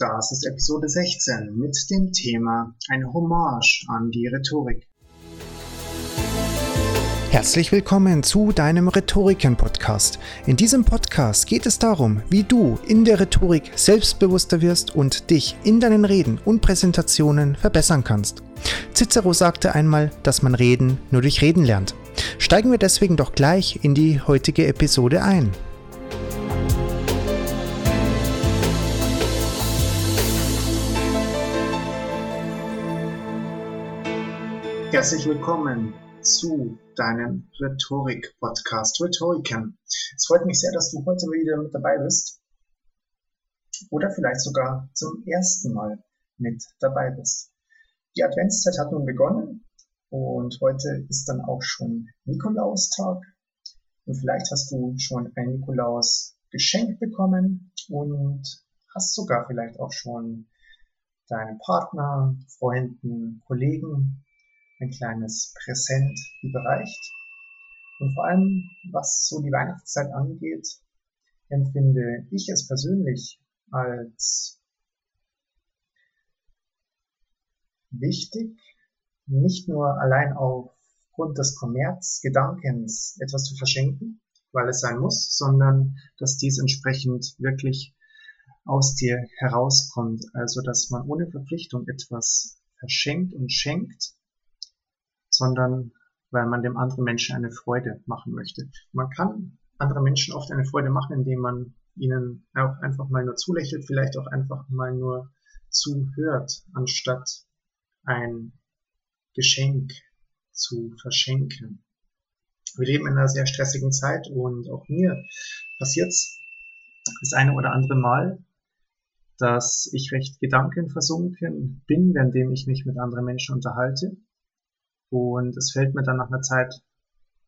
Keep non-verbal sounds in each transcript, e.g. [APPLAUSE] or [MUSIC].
Das ist Episode 16 mit dem Thema eine Hommage an die Rhetorik. Herzlich willkommen zu deinem Rhetoriken-Podcast. In diesem Podcast geht es darum, wie du in der Rhetorik selbstbewusster wirst und dich in deinen Reden und Präsentationen verbessern kannst. Cicero sagte einmal, dass man Reden nur durch Reden lernt. Steigen wir deswegen doch gleich in die heutige Episode ein. Herzlich willkommen zu deinem Rhetorik-Podcast Rhetoriken. Es freut mich sehr, dass du heute wieder mit dabei bist oder vielleicht sogar zum ersten Mal mit dabei bist. Die Adventszeit hat nun begonnen und heute ist dann auch schon Nikolaustag und vielleicht hast du schon ein Nikolaus geschenkt bekommen und hast sogar vielleicht auch schon deinem Partner, Freunden, Kollegen ein kleines Präsent überreicht. Und vor allem, was so die Weihnachtszeit angeht, empfinde ich es persönlich als wichtig, nicht nur allein aufgrund des Kommerzgedankens etwas zu verschenken, weil es sein muss, sondern dass dies entsprechend wirklich aus dir herauskommt. Also, dass man ohne Verpflichtung etwas verschenkt und schenkt, sondern weil man dem anderen Menschen eine Freude machen möchte. Man kann anderen Menschen oft eine Freude machen, indem man ihnen auch einfach mal nur zulächelt, vielleicht auch einfach mal nur zuhört, anstatt ein Geschenk zu verschenken. Wir leben in einer sehr stressigen Zeit und auch mir passiert das eine oder andere Mal, dass ich recht gedankenversunken bin, währenddem ich mich mit anderen Menschen unterhalte und es fällt mir dann nach einer Zeit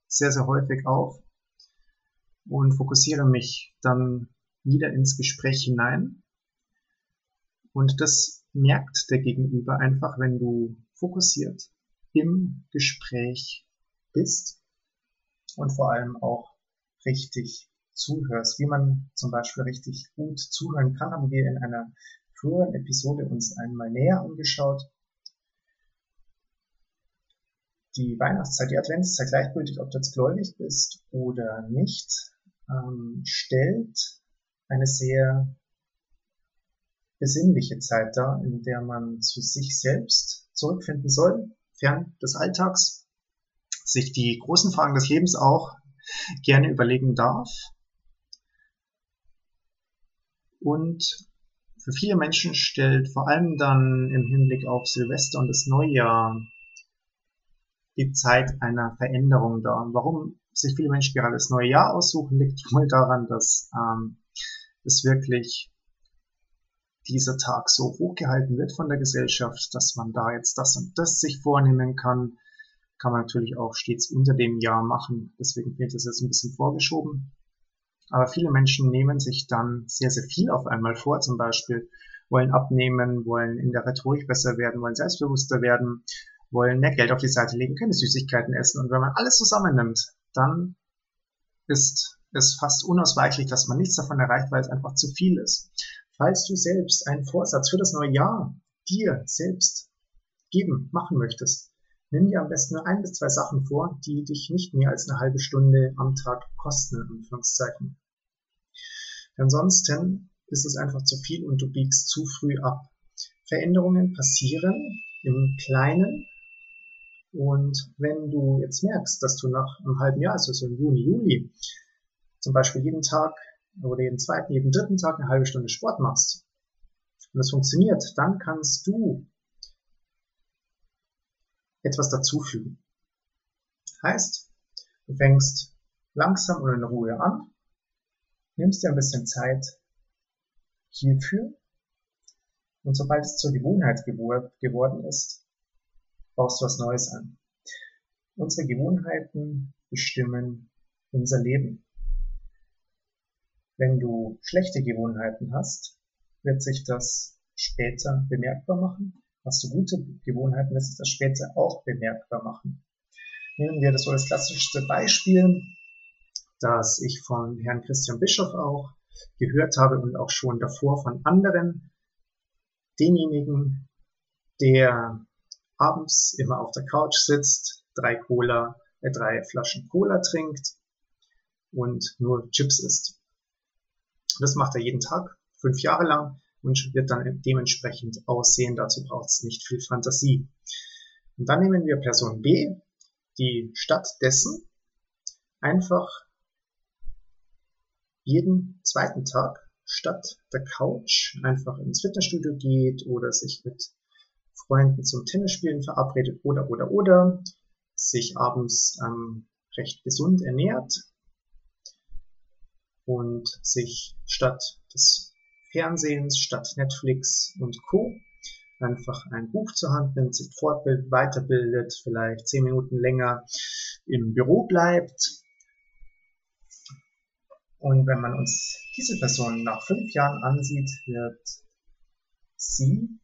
sehr, sehr häufig auf und fokussiere mich dann wieder ins Gespräch hinein. Und das merkt der Gegenüber einfach, wenn du fokussiert im Gespräch bist und vor allem auch richtig zuhörst. Wie man zum Beispiel richtig gut zuhören kann, haben wir in einer früheren Episode uns einmal näher angeschaut die Weihnachtszeit, die Adventszeit, gleichgültig, ob du jetzt gläubig bist oder nicht, ähm, stellt eine sehr besinnliche Zeit dar, in der man zu sich selbst zurückfinden soll, fern des Alltags, sich die großen Fragen des Lebens auch gerne überlegen darf. Und für viele Menschen stellt vor allem dann im Hinblick auf Silvester und das Neujahr die Zeit einer Veränderung dar. Warum sich viele Menschen gerade das neue Jahr aussuchen, liegt [LAUGHS] wohl daran, dass ähm, es wirklich dieser Tag so hochgehalten wird von der Gesellschaft, dass man da jetzt das und das sich vornehmen kann, kann man natürlich auch stets unter dem Jahr machen. Deswegen wird es jetzt ein bisschen vorgeschoben. Aber viele Menschen nehmen sich dann sehr, sehr viel auf einmal vor. Zum Beispiel wollen abnehmen, wollen in der Rhetorik besser werden, wollen selbstbewusster werden, wollen mehr Geld auf die Seite legen, keine Süßigkeiten essen. Und wenn man alles zusammennimmt, dann ist es fast unausweichlich, dass man nichts davon erreicht, weil es einfach zu viel ist. Falls du selbst einen Vorsatz für das neue Jahr dir selbst geben, machen möchtest, nimm dir am besten nur ein bis zwei Sachen vor, die dich nicht mehr als eine halbe Stunde am Tag kosten, in Anführungszeichen. Ansonsten ist es einfach zu viel und du biegst zu früh ab. Veränderungen passieren im Kleinen und wenn du jetzt merkst, dass du nach einem halben Jahr, also so im Juni, Juli, zum Beispiel jeden Tag oder jeden zweiten, jeden dritten Tag eine halbe Stunde Sport machst und es funktioniert, dann kannst du etwas dazufügen. Heißt, du fängst langsam und in Ruhe an, nimmst dir ein bisschen Zeit hierfür und sobald es zur Gewohnheit geworden ist, baust was Neues an. Unsere Gewohnheiten bestimmen unser Leben. Wenn du schlechte Gewohnheiten hast, wird sich das später bemerkbar machen. Hast du gute Gewohnheiten, wird sich das später auch bemerkbar machen. Nehmen wir das so als klassischste Beispiel, das ich von Herrn Christian Bischof auch gehört habe und auch schon davor von anderen denjenigen, der abends immer auf der Couch sitzt, drei Cola, äh, drei Flaschen Cola trinkt und nur Chips isst. Das macht er jeden Tag, fünf Jahre lang und wird dann dementsprechend aussehen. Dazu braucht es nicht viel Fantasie. Und dann nehmen wir Person B, die stattdessen einfach jeden zweiten Tag statt der Couch einfach ins Fitnessstudio geht oder sich mit Freunden zum Tennisspielen verabredet oder oder oder sich abends ähm, recht gesund ernährt und sich statt des Fernsehens, statt Netflix und Co. einfach ein Buch zur Hand nimmt, sich fortbildet, weiterbildet, vielleicht zehn Minuten länger im Büro bleibt. Und wenn man uns diese Person nach fünf Jahren ansieht, wird sie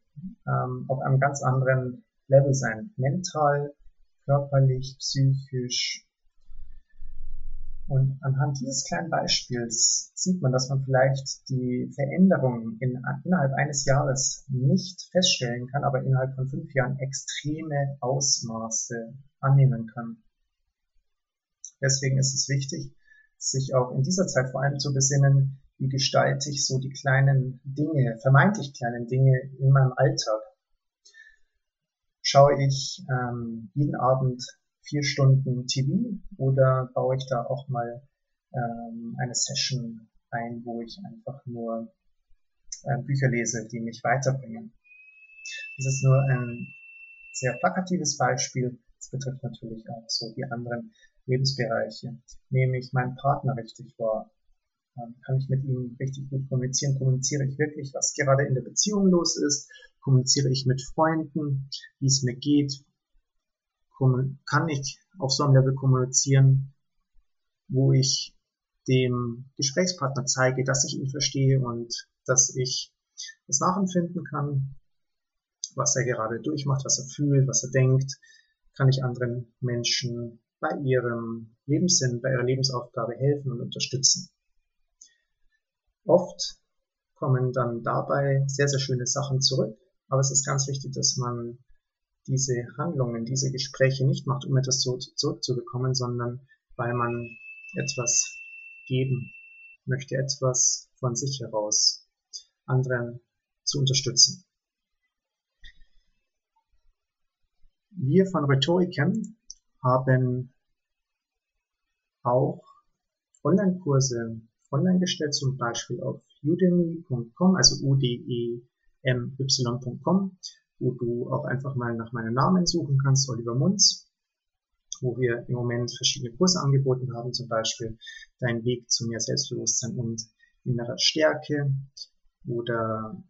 ähm, auf einem ganz anderen Level sein. Mental, körperlich, psychisch. Und anhand dieses kleinen Beispiels sieht man, dass man vielleicht die Veränderungen in, innerhalb eines Jahres nicht feststellen kann, aber innerhalb von fünf Jahren extreme Ausmaße annehmen kann. Deswegen ist es wichtig, sich auch in dieser Zeit vor allem zu besinnen, wie gestalte ich so die kleinen Dinge, vermeintlich kleinen Dinge in meinem Alltag. Schaue ich ähm, jeden Abend vier Stunden TV oder baue ich da auch mal ähm, eine Session ein, wo ich einfach nur äh, Bücher lese, die mich weiterbringen. Das ist nur ein sehr plakatives Beispiel. Das betrifft natürlich auch so die anderen Lebensbereiche. Nehme ich meinen Partner richtig wahr? Ähm, kann ich mit ihm richtig gut kommunizieren? Kommuniziere ich wirklich, was gerade in der Beziehung los ist? Kommuniziere ich mit Freunden, wie es mir geht? Kann ich auf so einem Level kommunizieren, wo ich dem Gesprächspartner zeige, dass ich ihn verstehe und dass ich das nachempfinden kann, was er gerade durchmacht, was er fühlt, was er denkt, kann ich anderen Menschen bei ihrem Lebenssinn, bei ihrer Lebensaufgabe helfen und unterstützen. Oft kommen dann dabei sehr, sehr schöne Sachen zurück, aber es ist ganz wichtig, dass man diese Handlungen, diese Gespräche nicht macht, um etwas zurückzubekommen, sondern weil man etwas geben möchte, etwas von sich heraus anderen zu unterstützen. Wir von Rhetoriken haben auch Online-Kurse online gestellt, zum Beispiel auf udemy.com, also udemy.com, wo du auch einfach mal nach meinem Namen suchen kannst, Oliver Munz, wo wir im Moment verschiedene Kurse angeboten haben, zum Beispiel Dein Weg zu mehr Selbstbewusstsein und innerer Stärke oder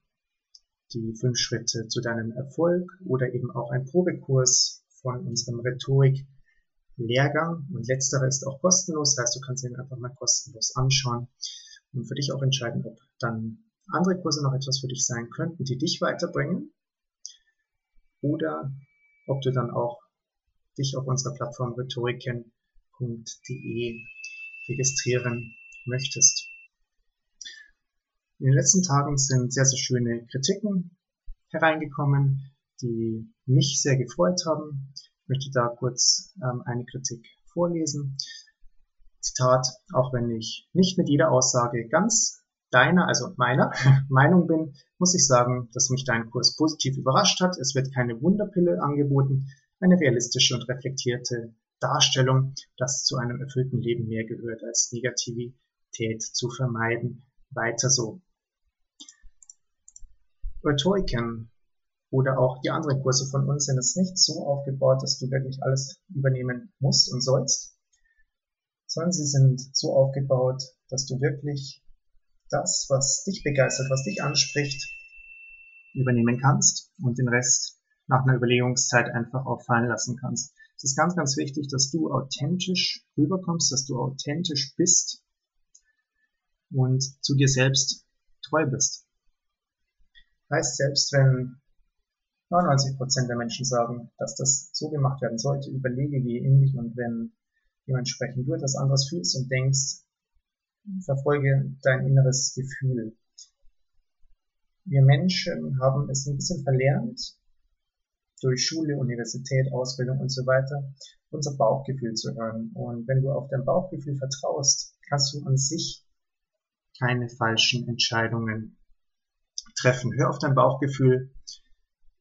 die fünf Schritte zu deinem Erfolg oder eben auch ein Probekurs von unserem Rhetorik Lehrgang und letzterer ist auch kostenlos, heißt, du kannst ihn einfach mal kostenlos anschauen und für dich auch entscheiden, ob dann andere Kurse noch etwas für dich sein könnten, die dich weiterbringen oder ob du dann auch dich auf unserer Plattform rhetoriken.de registrieren möchtest. In den letzten Tagen sind sehr, sehr schöne Kritiken hereingekommen, die mich sehr gefreut haben. Möchte da kurz ähm, eine Kritik vorlesen. Zitat, auch wenn ich nicht mit jeder Aussage ganz deiner, also meiner [LAUGHS] Meinung bin, muss ich sagen, dass mich dein Kurs positiv überrascht hat. Es wird keine Wunderpille angeboten, eine realistische und reflektierte Darstellung, dass zu einem erfüllten Leben mehr gehört, als Negativität zu vermeiden. Weiter so. Rhetoriken oder auch die anderen Kurse von uns sind es nicht so aufgebaut, dass du wirklich alles übernehmen musst und sollst, sondern sie sind so aufgebaut, dass du wirklich das, was dich begeistert, was dich anspricht, übernehmen kannst und den Rest nach einer Überlegungszeit einfach auch fallen lassen kannst. Es ist ganz, ganz wichtig, dass du authentisch rüberkommst, dass du authentisch bist und zu dir selbst treu bist. Heißt, selbst wenn 99 Prozent der Menschen sagen, dass das so gemacht werden sollte. Überlege, gehe in dich und wenn dementsprechend du etwas anderes fühlst und denkst, verfolge dein inneres Gefühl. Wir Menschen haben es ein bisschen verlernt, durch Schule, Universität, Ausbildung und so weiter, unser Bauchgefühl zu hören. Und wenn du auf dein Bauchgefühl vertraust, kannst du an sich keine falschen Entscheidungen treffen. Hör auf dein Bauchgefühl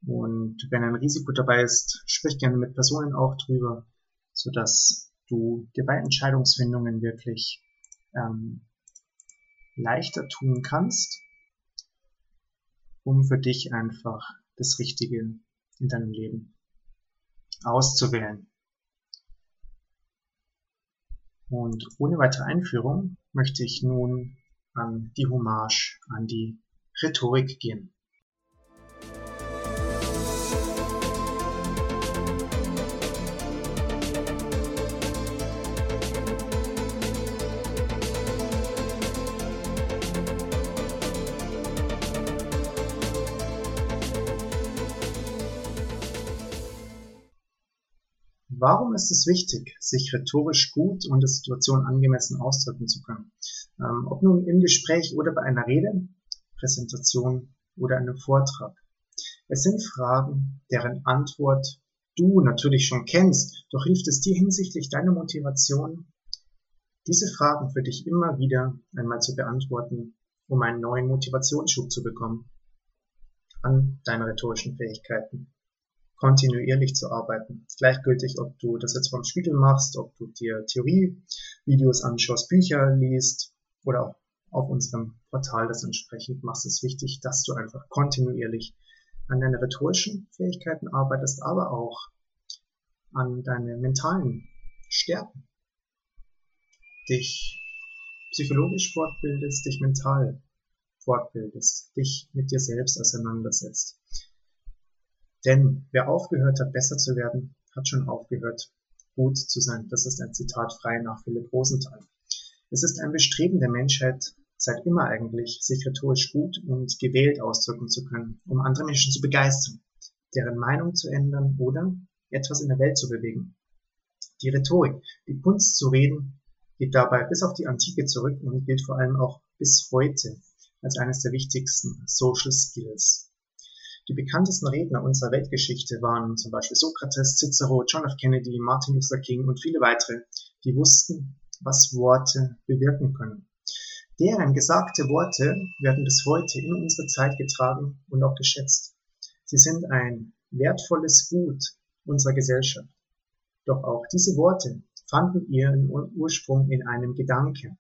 und wenn ein Risiko dabei ist, sprich gerne mit Personen auch drüber, sodass du dir bei Entscheidungsfindungen wirklich ähm, leichter tun kannst, um für dich einfach das Richtige in deinem Leben auszuwählen. Und ohne weitere Einführung möchte ich nun an die Hommage an die Rhetorik gehen. Warum ist es wichtig, sich rhetorisch gut und der Situation angemessen ausdrücken zu können? Ähm, ob nun im Gespräch oder bei einer Rede, Präsentation oder einem Vortrag. Es sind Fragen, deren Antwort du natürlich schon kennst, doch hilft es dir hinsichtlich deiner Motivation, diese Fragen für dich immer wieder einmal zu beantworten, um einen neuen Motivationsschub zu bekommen an deine rhetorischen Fähigkeiten kontinuierlich zu arbeiten. Gleichgültig, ob du das jetzt vom Spiegel machst, ob du dir Theorievideos anschaust, Bücher liest oder auch auf unserem Portal das entsprechend machst, ist wichtig, dass du einfach kontinuierlich an deine rhetorischen Fähigkeiten arbeitest, aber auch an deine mentalen Stärken. Dich psychologisch fortbildest, dich mental fortbildest, dich mit dir selbst auseinandersetzt. Denn wer aufgehört hat, besser zu werden, hat schon aufgehört, gut zu sein. Das ist ein Zitat frei nach Philipp Rosenthal. Es ist ein Bestreben der Menschheit, seit immer eigentlich, sich rhetorisch gut und gewählt ausdrücken zu können, um andere Menschen zu begeistern, deren Meinung zu ändern oder etwas in der Welt zu bewegen. Die Rhetorik, die Kunst zu reden, geht dabei bis auf die Antike zurück und gilt vor allem auch bis heute als eines der wichtigsten Social Skills. Die bekanntesten Redner unserer Weltgeschichte waren zum Beispiel Sokrates, Cicero, John F. Kennedy, Martin Luther King und viele weitere, die wussten, was Worte bewirken können. Deren gesagte Worte werden bis heute in unsere Zeit getragen und auch geschätzt. Sie sind ein wertvolles Gut unserer Gesellschaft. Doch auch diese Worte fanden ihren Ursprung in einem Gedanke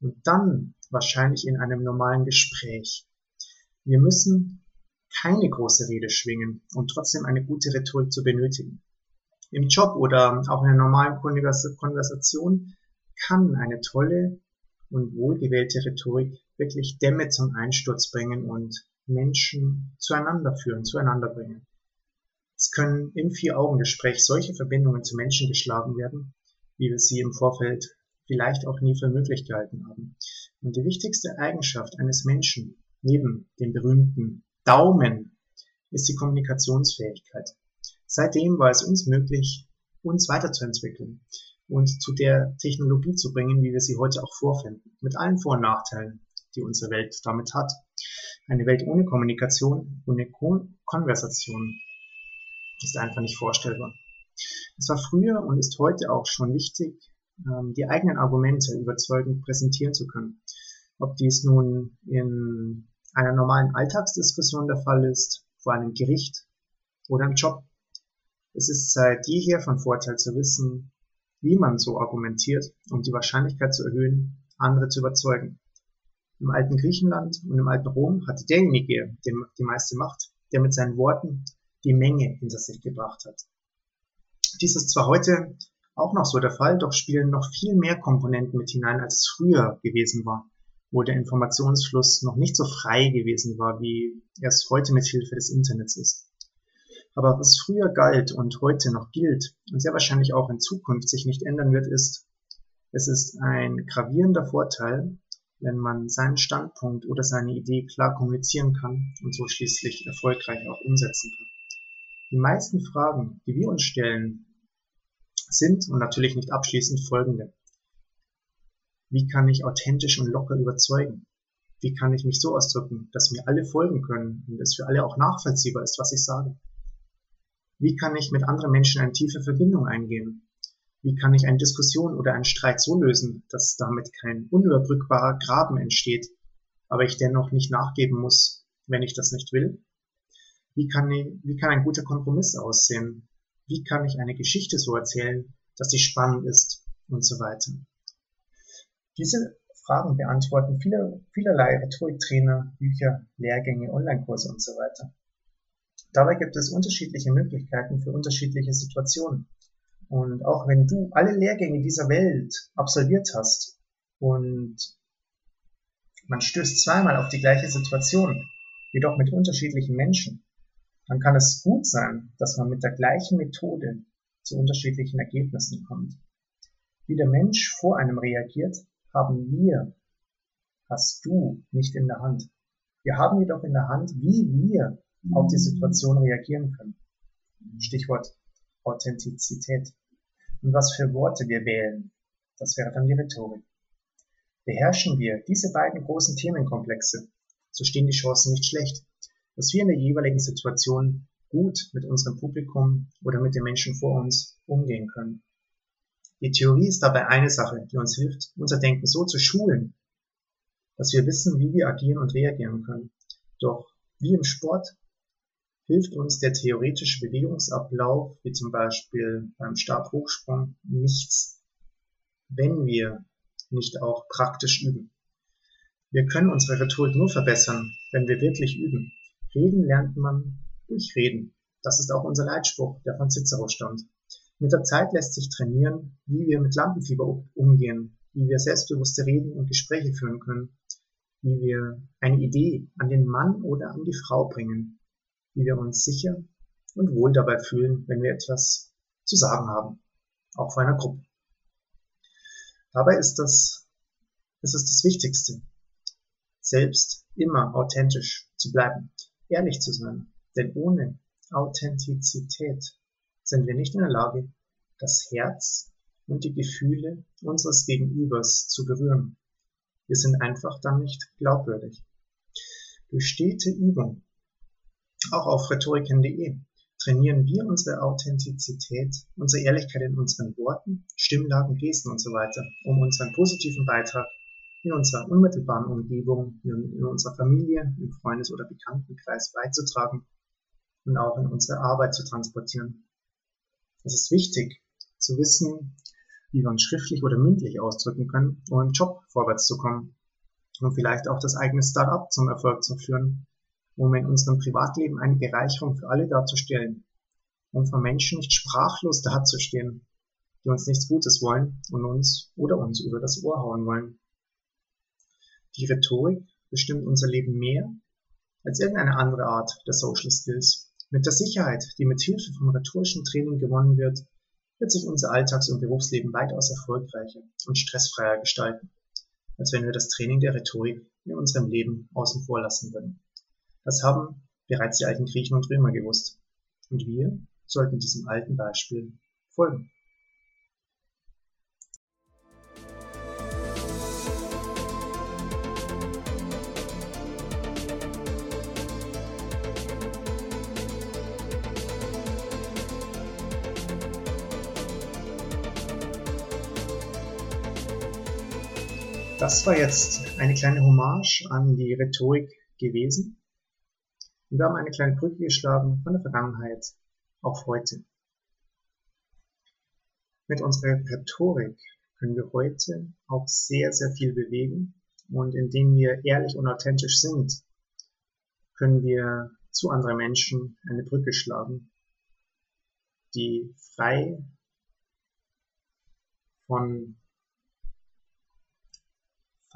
und dann wahrscheinlich in einem normalen Gespräch. Wir müssen keine große Rede schwingen und trotzdem eine gute Rhetorik zu benötigen. Im Job oder auch in einer normalen Konversation kann eine tolle und wohlgewählte Rhetorik wirklich Dämme zum Einsturz bringen und Menschen zueinander führen, zueinander bringen. Es können im Vier-Augen-Gespräch solche Verbindungen zu Menschen geschlagen werden, wie wir sie im Vorfeld vielleicht auch nie für möglich gehalten haben. Und die wichtigste Eigenschaft eines Menschen, neben dem berühmten Daumen ist die Kommunikationsfähigkeit. Seitdem war es uns möglich, uns weiterzuentwickeln und zu der Technologie zu bringen, wie wir sie heute auch vorfinden, mit allen Vor- und Nachteilen, die unsere Welt damit hat. Eine Welt ohne Kommunikation, ohne Kon Konversation ist einfach nicht vorstellbar. Es war früher und ist heute auch schon wichtig, ähm, die eigenen Argumente überzeugend präsentieren zu können. Ob dies nun in einer normalen Alltagsdiskussion der Fall ist, vor einem Gericht oder im Job. Es ist seit jeher von Vorteil zu wissen, wie man so argumentiert, um die Wahrscheinlichkeit zu erhöhen, andere zu überzeugen. Im alten Griechenland und im alten Rom hatte derjenige die meiste Macht, der mit seinen Worten die Menge hinter sich gebracht hat. Dies ist zwar heute auch noch so der Fall, doch spielen noch viel mehr Komponenten mit hinein, als es früher gewesen war wo der Informationsfluss noch nicht so frei gewesen war, wie er es heute mit Hilfe des Internets ist. Aber was früher galt und heute noch gilt und sehr wahrscheinlich auch in Zukunft sich nicht ändern wird, ist, es ist ein gravierender Vorteil, wenn man seinen Standpunkt oder seine Idee klar kommunizieren kann und so schließlich erfolgreich auch umsetzen kann. Die meisten Fragen, die wir uns stellen, sind und natürlich nicht abschließend folgende. Wie kann ich authentisch und locker überzeugen? Wie kann ich mich so ausdrücken, dass mir alle folgen können und es für alle auch nachvollziehbar ist, was ich sage? Wie kann ich mit anderen Menschen eine tiefe Verbindung eingehen? Wie kann ich eine Diskussion oder einen Streit so lösen, dass damit kein unüberbrückbarer Graben entsteht, aber ich dennoch nicht nachgeben muss, wenn ich das nicht will? Wie kann, ich, wie kann ein guter Kompromiss aussehen? Wie kann ich eine Geschichte so erzählen, dass sie spannend ist und so weiter? Diese Fragen beantworten viele, vielerlei Rhetoriktrainer, Bücher, Lehrgänge, Online-Kurse und so weiter. Dabei gibt es unterschiedliche Möglichkeiten für unterschiedliche Situationen. Und auch wenn du alle Lehrgänge dieser Welt absolviert hast und man stößt zweimal auf die gleiche Situation, jedoch mit unterschiedlichen Menschen, dann kann es gut sein, dass man mit der gleichen Methode zu unterschiedlichen Ergebnissen kommt. Wie der Mensch vor einem reagiert, haben wir, hast du nicht in der Hand. Wir haben jedoch in der Hand, wie wir auf die Situation reagieren können. Stichwort Authentizität. Und was für Worte wir wählen, das wäre dann die Rhetorik. Beherrschen wir diese beiden großen Themenkomplexe, so stehen die Chancen nicht schlecht, dass wir in der jeweiligen Situation gut mit unserem Publikum oder mit den Menschen vor uns umgehen können. Die Theorie ist dabei eine Sache, die uns hilft, unser Denken so zu schulen, dass wir wissen, wie wir agieren und reagieren können. Doch wie im Sport hilft uns der theoretische Bewegungsablauf, wie zum Beispiel beim Stabhochsprung, nichts, wenn wir nicht auch praktisch üben. Wir können unsere Rhetorik nur verbessern, wenn wir wirklich üben. Reden lernt man durch Reden. Das ist auch unser Leitspruch, der von Cicero stammt. Mit der Zeit lässt sich trainieren, wie wir mit Lampenfieber umgehen, wie wir selbstbewusste Reden und Gespräche führen können, wie wir eine Idee an den Mann oder an die Frau bringen, wie wir uns sicher und wohl dabei fühlen, wenn wir etwas zu sagen haben, auch vor einer Gruppe. Dabei ist das, das ist das Wichtigste, selbst immer authentisch zu bleiben ehrlich zu sein. Denn ohne Authentizität sind wir nicht in der Lage, das Herz und die Gefühle unseres Gegenübers zu berühren. Wir sind einfach dann nicht glaubwürdig. Durch stete Übung, auch auf rhetoriken.de, trainieren wir unsere Authentizität, unsere Ehrlichkeit in unseren Worten, Stimmlagen, Gesten und so weiter, um unseren positiven Beitrag in unserer unmittelbaren Umgebung, in, unserer Familie, im Freundes- oder Bekanntenkreis beizutragen und auch in unsere Arbeit zu transportieren. Es ist wichtig zu wissen, wie wir uns schriftlich oder mündlich ausdrücken können, um im Job vorwärts zu kommen und vielleicht auch das eigene Start-up zum Erfolg zu führen, um in unserem Privatleben eine Bereicherung für alle darzustellen, um vor Menschen nicht sprachlos dazustehen, die uns nichts Gutes wollen und uns oder uns über das Ohr hauen wollen. Die Rhetorik bestimmt unser Leben mehr als irgendeine andere Art der Social Skills. Mit der Sicherheit, die mit Hilfe von rhetorischem Training gewonnen wird, wird sich unser Alltags- und Berufsleben weitaus erfolgreicher und stressfreier gestalten, als wenn wir das Training der Rhetorik in unserem Leben außen vor lassen würden. Das haben bereits die alten Griechen und Römer gewusst. Und wir sollten diesem alten Beispiel folgen. Das war jetzt eine kleine Hommage an die Rhetorik gewesen. Und wir haben eine kleine Brücke geschlagen von der Vergangenheit auf heute. Mit unserer Rhetorik können wir heute auch sehr, sehr viel bewegen. Und indem wir ehrlich und authentisch sind, können wir zu anderen Menschen eine Brücke schlagen, die frei von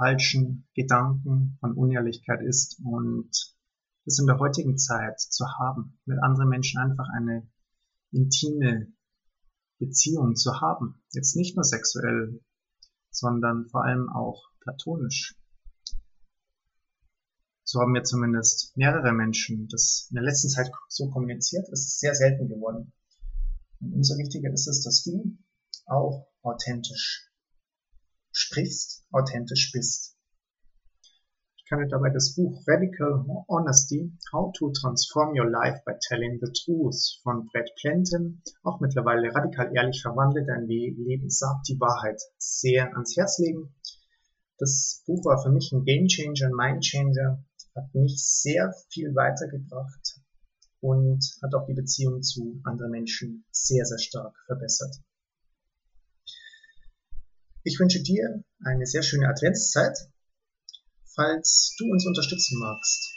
falschen Gedanken, von Unehrlichkeit ist und das in der heutigen Zeit zu haben, mit anderen Menschen einfach eine intime Beziehung zu haben. Jetzt nicht nur sexuell, sondern vor allem auch platonisch. So haben wir zumindest mehrere Menschen das in der letzten Zeit so kommuniziert. Es ist sehr selten geworden. Und umso wichtiger ist es, dass du auch authentisch sprichst, authentisch bist. Ich kann dir dabei das Buch Radical Honesty, How to Transform Your Life by Telling the Truth von Brad Plenton, auch mittlerweile radikal ehrlich verwandelt, dein Leben sagt die Wahrheit, sehr ans Herz legen. Das Buch war für mich ein Game Changer, ein Mind Changer, hat mich sehr viel weitergebracht und hat auch die Beziehung zu anderen Menschen sehr, sehr stark verbessert. Ich wünsche dir eine sehr schöne Adventszeit Falls du uns unterstützen magst,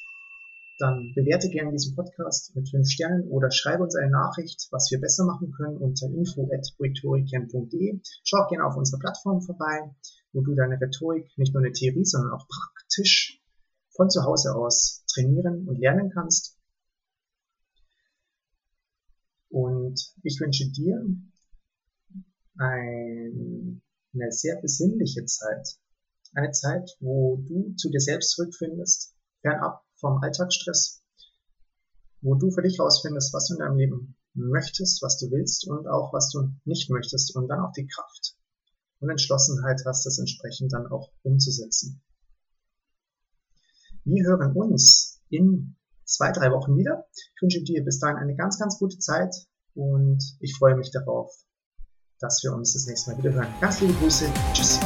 dann bewerte gerne diesen Podcast mit 5 Sternen oder schreibe uns eine Nachricht, was wir besser machen können unter info.rhetorikern.de. Schau gerne auf unserer Plattform vorbei, wo du deine Rhetorik nicht nur in der Theorie, sondern auch praktisch von zu Hause aus trainieren und lernen kannst. Und ich wünsche dir eine sehr besinnliche Zeit eine Zeit, wo du zu dir selbst zurückfindest, fernab vom Alltagsstress, wo du für dich herausfindest, was du in deinem Leben möchtest, was du willst und auch was du nicht möchtest und dann auch die Kraft und Entschlossenheit hast, das entsprechend dann auch umzusetzen. Wir hören uns in zwei, drei Wochen wieder. Ich wünsche dir bis dahin eine ganz, ganz gute Zeit und ich freue mich darauf, dass wir uns das nächste Mal wieder hören. Ganz liebe Grüße. Tschüss.